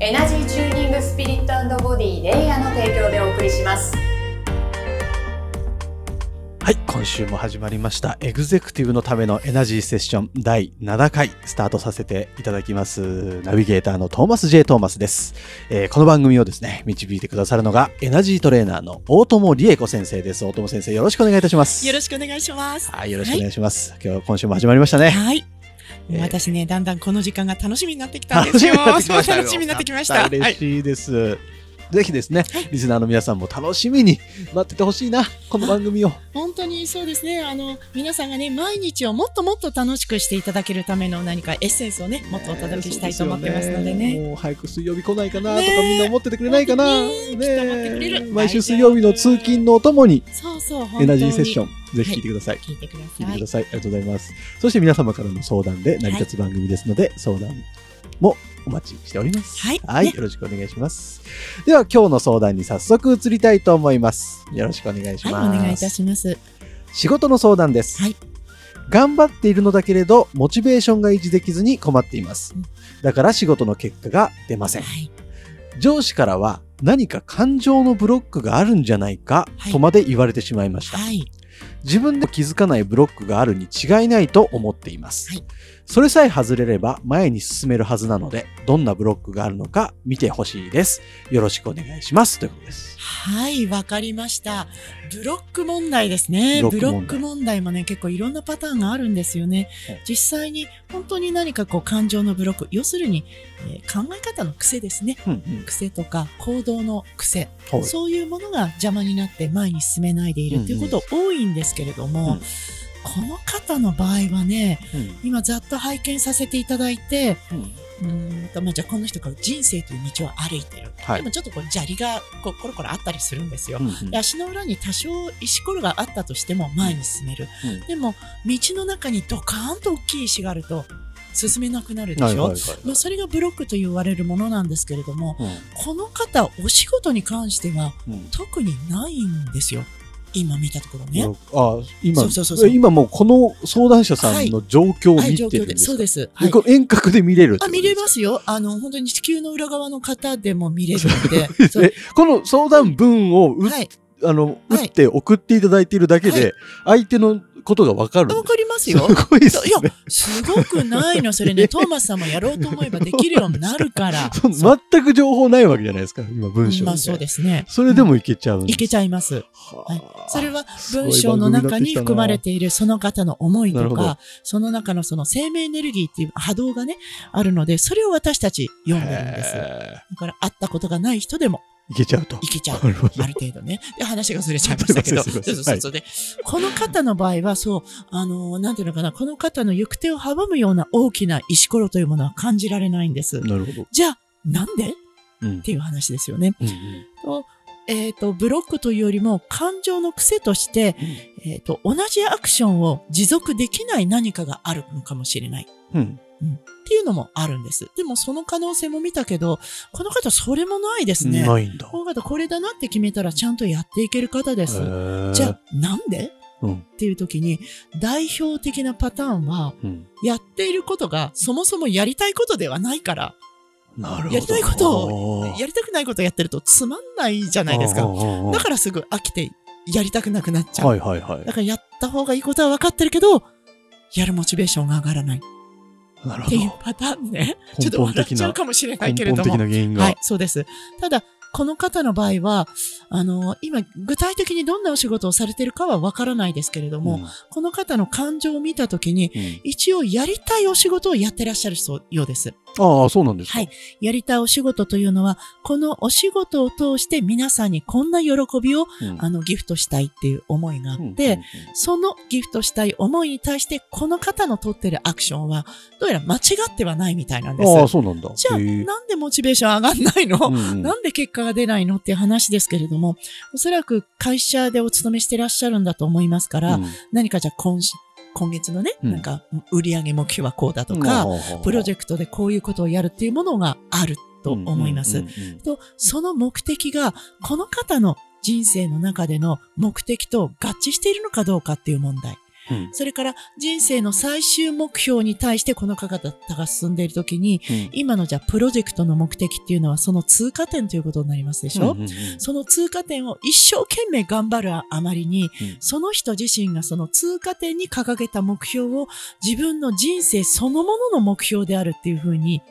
エナジーチューニングスピリットボディレイヤーの提供でお送りしますはい、今週も始まりました。エグゼクティブのためのエナジーセッション第7回スタートさせていただきます。ナビゲーターのトーマス J. トーマスです、えーこの番組をですね、導いてくださるのがエナジートレーナーの大友理恵子先生です。大友先生、よろしくお願いいたします。よろしくお願いします。はい、よろしくお願いします。今日、今週も始まりましたね。はい。えー私ね、だんだんこの時間が楽しみになってきたんですよ。楽しみになってきましたよ楽しみになってきました。はい。ぜひですね、リスナーの皆さんも楽しみに待っててほしいな、この番組を。本当にそうですね。あの、皆さんがね、毎日をもっともっと楽しくしていただけるための何かエッセンスをね、もっとお届けしたいと思ってますのでね。もう早く水曜日来ないかなとかみんな思っててくれないかな。ね毎週水曜日の通勤のお供にそうそう、エナジーセッション、ぜひ聞いてください。聞いてくだ聞いてさい。ください。ありがとうございます。そして皆様からの相談で成り立つ番組ですので、相談もお待ちしております。はいねよろしくお願いします。では今日の相談に早速移りたいと思います。よろしくお願いします。はい、お願いいたします。仕事の相談です、はい頑張っているのだけれどモチベーションが維持できずに困っていますうんだから仕事の結果が出ませんはい。上司からは何か感情のブロックがあるんじゃないかはいとまで言われてしまいました、はい。自分で気づかないブロックがあるに違いないと思っています、はいそれさえ外れれば前に進めるはずなのでどんなブロックがあるのか見てほしいです。よろしくお願いします。ということです。はい、わかりました。ブロック問題ですね。ブロック問題。もね、結構いろんなパターンがあるんですよね。はい。実際に本当に何かこう感情のブロック、要するに、えー考え方の癖ですね。うんうん。癖とか行動の癖、はい。そういうものが邪魔になって前に進めないでいるっていうこと多いんですけれども、うんこの方の場合はね、うん今ざっと拝見させていただいて、うんと、まあ、じゃあこの人が人生という道を歩いてる。はいでもちょっとこう砂利がこうコロコロあったりするんですよ。うんうんで足の裏に多少石ころがあったとしても前に進める。うんでも道の中にドカーンと大きい石があると進めなくなるでしょ。まあ、それがブロックと言われるものなんですけれども、うんこの方、お仕事に関してはうん特にないんですよ。今見たところね。あ今そうそうそうそう今もうこの相談者さんの状況をはい、見。てるんですか、そうです。はい。で遠隔で見れるあ、見れますよ。あの、本当に地球の裏側の方でも見れるので。この相談文を打っはい。あの打はいって送っていただいているだけで、相手のことがわかるわかりますすよ。ごいですいやね。、すごくないの。それね、トーマスさんもやろうと思えばできるようになるから。全く情報ないわけじゃないですか、今文章で。まあそうですね。それでもいけちゃういけちゃいます。はいそれは文章の中に含まれてているその方の思いとか、その中のその生命エネルギーっていう波動がね、あるので、それを私たち読んでるんです。だから会ったことがない人でもいけちゃうと。いけちゃう。ある程度ね。で、話がずれちゃいましたけど。そうそうそうで、この方の場合は、そう、あの、なんていうのかな、この方の行く手を阻むような大きな石ころというものは感じられないんです。なるほど。じゃあ、なんで？っうんていう話ですよね。うんうんとえっ、と、ブロックというよりも、感情の癖として、えっ、と、同じアクションを持続できない何かがあるのかもしれない。うんっていうのもあるんです。でも、その可能性も見たけど、この方、それもないですね。ないんだ。この方、これだなって決めたら、ちゃんとやっていける方です。じゃあ、なんで？うんっていう時に、代表的なパターンは、うんやっていることがそもそもやりたいことではないから、なるほど。やりたいことを、やりたくないことをやってるとつまんないじゃないですか。だからすぐ飽きてやりたくなくなっちゃう。はいはいはいだ。からやった方がいいことは分かってるけど、やるモチベーションが上がらないっていうど。パターンね。ちょ根っと笑っちゃう、かもしれない根けれども。本的な原因がはい。、そうです。ただ、この方の場合は、あの、今、具体的にどんなお仕事をされてるかはわからないですけれども、うんこの方の感情を見たときに、うん一応やりたいお仕事をやってらっしゃるそうようです。ああ、そうなんですか。はい。やりたいお仕事というのは、このお仕事を通して皆さんにこんな喜びを、うんあの、ギフトしたいっていう思いがあって、うんうんうんそのギフトしたい思いに対して、この方の取ってるアクションは、どうやら間違ってはないみたいなんです。ああ、そうなんだ。じゃあ、なんでモチベーション上がんないの、うんうん なんで結果が出ないの？っていう話ですけれども、おそらく会社でお勤めしてらっしゃるんだと思いますから、うん何かじゃあ今し今月のね、うんなんか売上目標はこうだとか、プロジェクトでこういうことをやるっていうものがあると思います。と、その目的が、この方の人生の中での目的と合致しているのかどうかっていう問題。うん。それから人生の最終目標に対してこの方が進んでいるときに、うん。今のじゃあプロジェクトの目的っていうのはその通過点ということになりますでしょ、うんうんうん。その通過点を一生懸命頑張るあまりに、うん。その人自身がその通過点に掲げた目標を自分の人生そのものの目標であるっていうふうに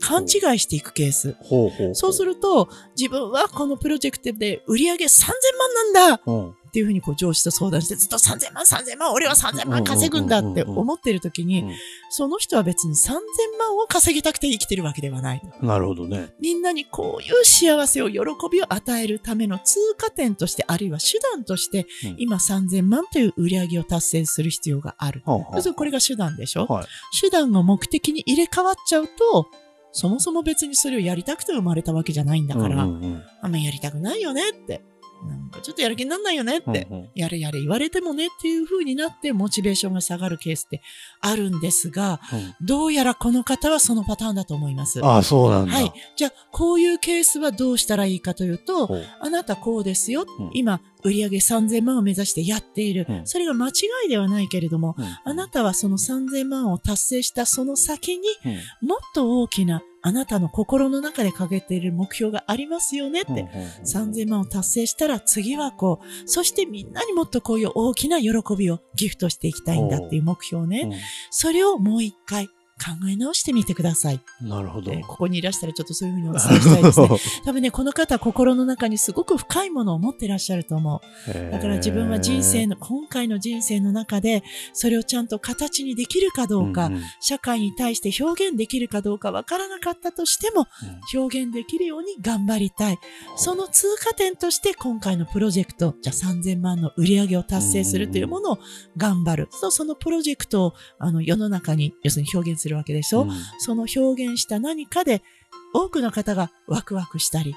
勘違いしていくケース。ほうほうほう。そうすると、自分はこのプロジェクトで売り上げ3000万なんだ！うんっていうふうにこう上司と相談して、ずっと3000万、3000万、俺は3000万稼ぐんだって思ってる時にうん、その人は別に3000万を稼ぎたくて生きてるわけではない。なるほどね。みんなにこういう幸せを、喜びを与えるための通過点として、あるいは手段として、うん今3000万という売り上げを達成する必要がある。はあはあ要するにこれが手段でしょ、はい。手段が目的に入れ替わっちゃうと、そもそも別にそれをやりたくて生まれたわけじゃないんだから、うんうんうんあんまやりたくないよねって。なんかちょっとやる気になんないよねって。うんうんやれやれ言われてもねっていう風になってモチベーションが下がるケースってあるんですが、うんどうやらこの方はそのパターンだと思います。ああ、そうなんだ。はい。じゃあ、こういうケースはどうしたらいいかというと、あなたこうですよ。うん今、売上3000万を目指してやっている。うんそれが間違いではないけれども、うんあなたはその3000万を達成したその先にうんもっと大きなあなたの心の中で掲げている目標がありますよねって。うんうん3000万を達成したら次はこう、そしてみんなにもっとこういう大きな喜びをギフトしていきたいんだっていう目標ね。それをもう一回考え直してみてください。うんなるほど。えーここにいらしたらちょっとそういうふうにお伝えしたいですね。多分ね、この方は心の中にすごく深いものを持ってらっしゃると思う。だから自分は人生の、今回の人生の中で、それをちゃんと形にできるかどうか、んん社会に対して表現できるかどうかわからなかったとしても、表現できるように頑張りたい。その通過点として今回のプロジェクト、じゃあ3000万の売り上げを達成するというものを頑張る。そうそのプロジェクトをあの世の中に要するに表現するわけでしょ、うん。その表現した何かで多くの方がワクワクしたり、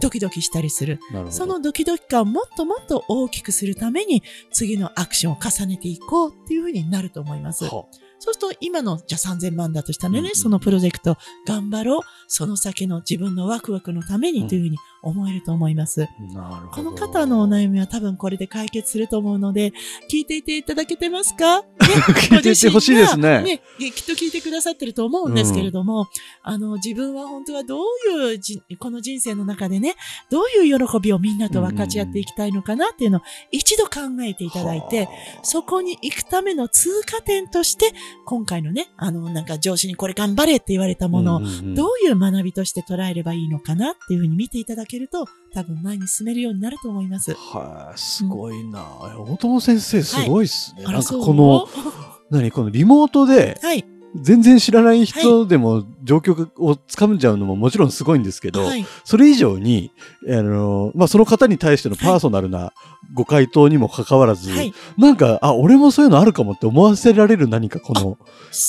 ドキドキしたりする。そのドキドキ感をもっともっと大きくするために次のアクションを重ねていこうっていうふうになると思います。はそうすると今のじゃあ3000万だとしたらね、うんうんそのプロジェクト頑張ろう。その先の自分のワクワクのためにというふうに思えると思います。なるほど。この方のお悩みは多分これで解決すると思うので、聞いていていただけてますか、ね、聞いていてほしいですね。ね、きっと聞いてくださってると思うんですけれども、あの、自分は本当はどういうじ、この人生の中でね、どういう喜びをみんなと分かち合っていきたいのかなっていうのを一度考えていただいて、そこに行くための通過点として、今回のね、あの、なんか上司にこれ頑張れって言われたものを、どういう学びとして捉えればいいのかなっていうふうに見ていただけると、多分前に進めるようになると思います。はい、すごいな。大友先生、すごいっすね。なんかこの、何、このリモートで、はい。全然知らない人でも状況をつかんじゃうのももちろんすごいんですけど、はい。それ以上に、あの、まあ、その方に対してのパーソナルなご回答にもかかわらず、はい。なんか、あ、俺もそういうのあるかもって思わせられる何かこの、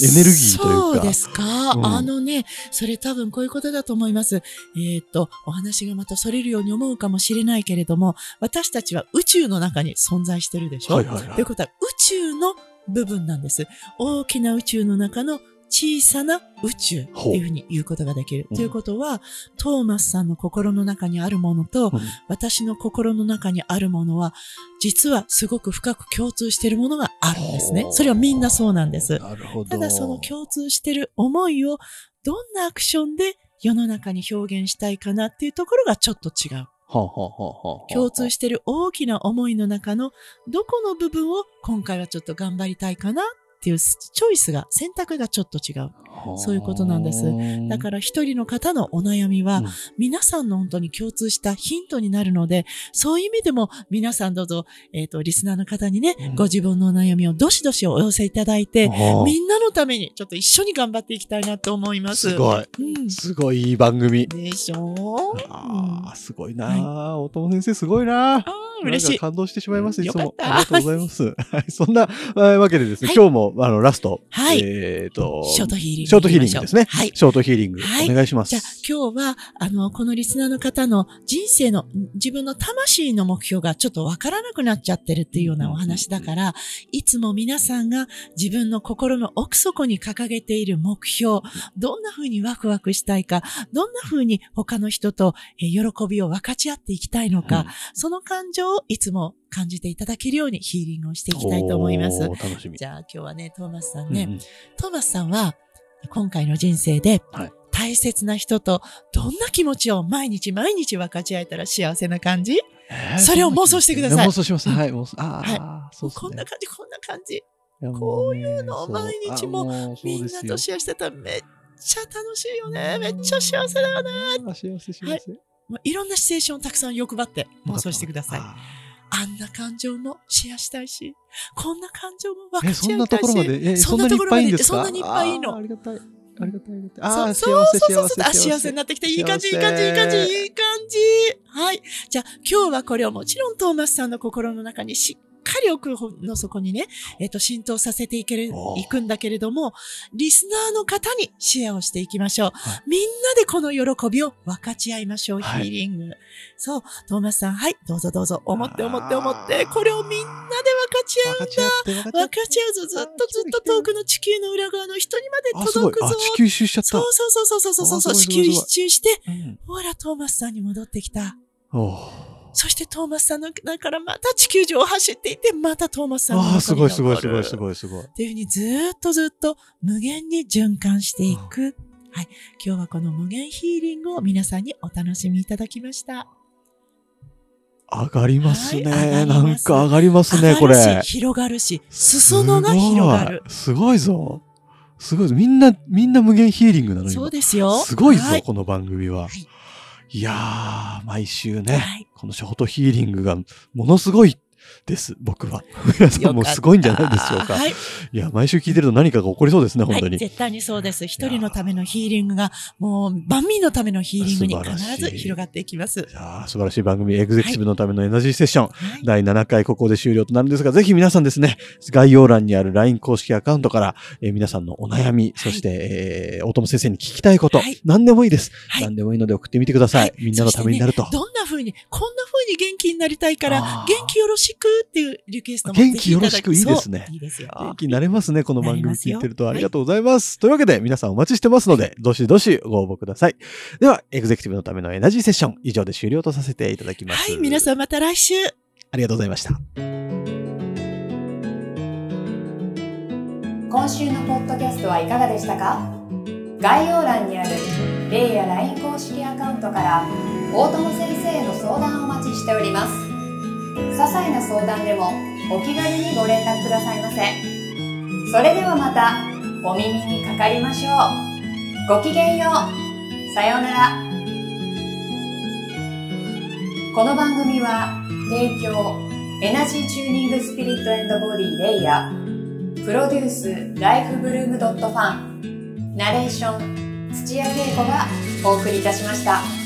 エネルギーというかそうですか。うんあのね、それ多分こういうことだと思います。えーっと、お話がまたそれるように思うかもしれないけれども、私たちは宇宙の中に存在してるでしょ、はいはいはいということは宇宙の部分なんです。大きな宇宙の中の小さな宇宙っていうふうに言うことができる。うんということは、トーマスさんの心の中にあるものと、うん私の心の中にあるものは、実はすごく深く共通しているものがあるんですね。それはみんなそうなんです。ただその共通してる思いをどんなアクションで世の中に表現したいかなっていうところがちょっと違う。共通してる大きな思いの中のどこの部分を今回はちょっと頑張りたいかなっっていうチョイスが、選択がちょっと違う。そういうことなんです。だから一人の方のお悩みは、うん。皆さんの本当に共通したヒントになるので、そういう意味でも皆さんどうぞ、えっ、と、リスナーの方にね、うん。ご自分のお悩みをどしどしお寄せいただいて、らみんなのためにちょっと一緒に頑張っていきたいなと思います。すごい。うん。すごいいい番組。でしょう。ああ、すごいなあ、大友先生すごいなあ嬉しい。感動してしまいます、いつも。ありがとうございます。はい、そんなえーわけでですね、はい今日も、あの、ラスト、はいえっと、ショートヒーリング。ショートヒーリングですね。はい。ショートヒーリング、はいお願いします。じゃあ今日は、あの、このリスナーの方の人生の、自分の魂の目標がちょっとわからなくなっちゃってるっていうようなお話だから、いつも皆さんが自分の心の奥底に掲げている目標、どんな風にワクワクしたいか、どんな風に他の人とえー喜びを分かち合っていきたいのか、うんその感情をいつも感じていただけるようにヒーリングをしていきたいと思います楽しみ。じゃあ今日はね、トーマスさんね、うんうんトーマスさんは、今回の人生ではい、大切な人とどんな気持ちを毎日毎日分かち合えたら幸せな感じ、えーそれを妄想してください妄想します。はい、妄想。ああ、はいそうね。こんな感じ、こんな感じ。いやこういうものをね毎日もみんなとシェアしてたらめっちゃ楽しいよね。めっちゃ幸せだよね。あ幸せ幸せ。まあいろんなシチュエーションをたくさん欲張って妄想してください。ああんな感情もシェアしたいし、こんな感情も分かそんなち合いたいし。ところまで、え、そそんなにいっんなところまでぱいいいんですか？そんなにいっぱいいいのありがたい。ありがたい、ありがたい。ああ、そうそうそうそう。あ、幸せ。になってきた。いい感じ、いい感じ、いい感じ、いい感じ。はい。じゃあ、今日はこれをもちろんトーマスさんの心の中にしっかり奥の底にね、えっ、と、浸透させていけるいくんだけれども、リスナーの方にシェアをしていきましょう。はみんなでこの喜びを分かち合いましょう。はいヒーリング。そう。トーマスさん、はい。どうぞどうぞ。思って思って思って。これをみんなで分かち合う分かち合って、分かち合うぞ。ずっとずっと遠くの地球の裏側の人にまです届く。ぞ。あ、地球一周しちゃったそう。そうそうそうそうそうそう。地球一周して、うんほら、トーマスさんに戻ってきた。おーそしてトーマスさんの中からまた地球上を走っていって、またトーマスさんのああ、すごいすごいすごいすごいすごい。っていうふうにずーっとずっと無限に循環していく。はい。今日はこの無限ヒーリングを皆さんにお楽しみいただきました。上がりますね。はいますんか上がりますね、これ。上がるし、広がるし、裾野が広がる。すごい。すごいぞ。すごいぞ。みんな、みんな無限ヒーリングなの今そうですよ。すごいぞ、はい。この番組は。はいい、やー、毎週ね、はい。このショートヒーリングがものすごいです、僕は。皆さんもすごいんじゃないでしょうか。はい。いや、毎週聞いてると何かが起こりそうですね、本当に。はい、絶対にそうです。一人のためのヒーリングが、もう万民のためのヒーリングに必ず広がっていきます。いやー素晴らしい番組、エグゼクティブのためのエナジーセッション。はい。第7回ここで終了となるんですが、ぜひ皆さんですね、概要欄にある LINE 公式アカウントから、えー皆さんのお悩み、そして、えー大友先生に聞きたいこと、はい何でもいいです、はい何でもいいので送ってみてください。はいみんなのためになると。どんな風に、こんな風に元気になりたいから元気よろしくっていうリクエストも元気よろしくいいですねいいですよ。元気になれますね、この番組聞いてると。ありがとうございます。というわけで、皆さんお待ちしてますので、どしどしご応募ください。では、エグゼクティブのためのエナジーセッション、以上で終了とさせていただきます。はい、皆さんまた来週。ありがとうございました。今週のポッドキャストはいかがでしたか？概要欄にあるレイや LINE 公式アカウントから大友先生への相談をお待ちしております些細な相談でもお気軽にご連絡くださいませ。それではまたお耳にかかりましょう。ごきげんよう。さようなら。この番組は提供エナジーチューニングスピリットボディレイヤープロデュースライフブルームドットファンナレーション土屋恵子がお送りいたしました。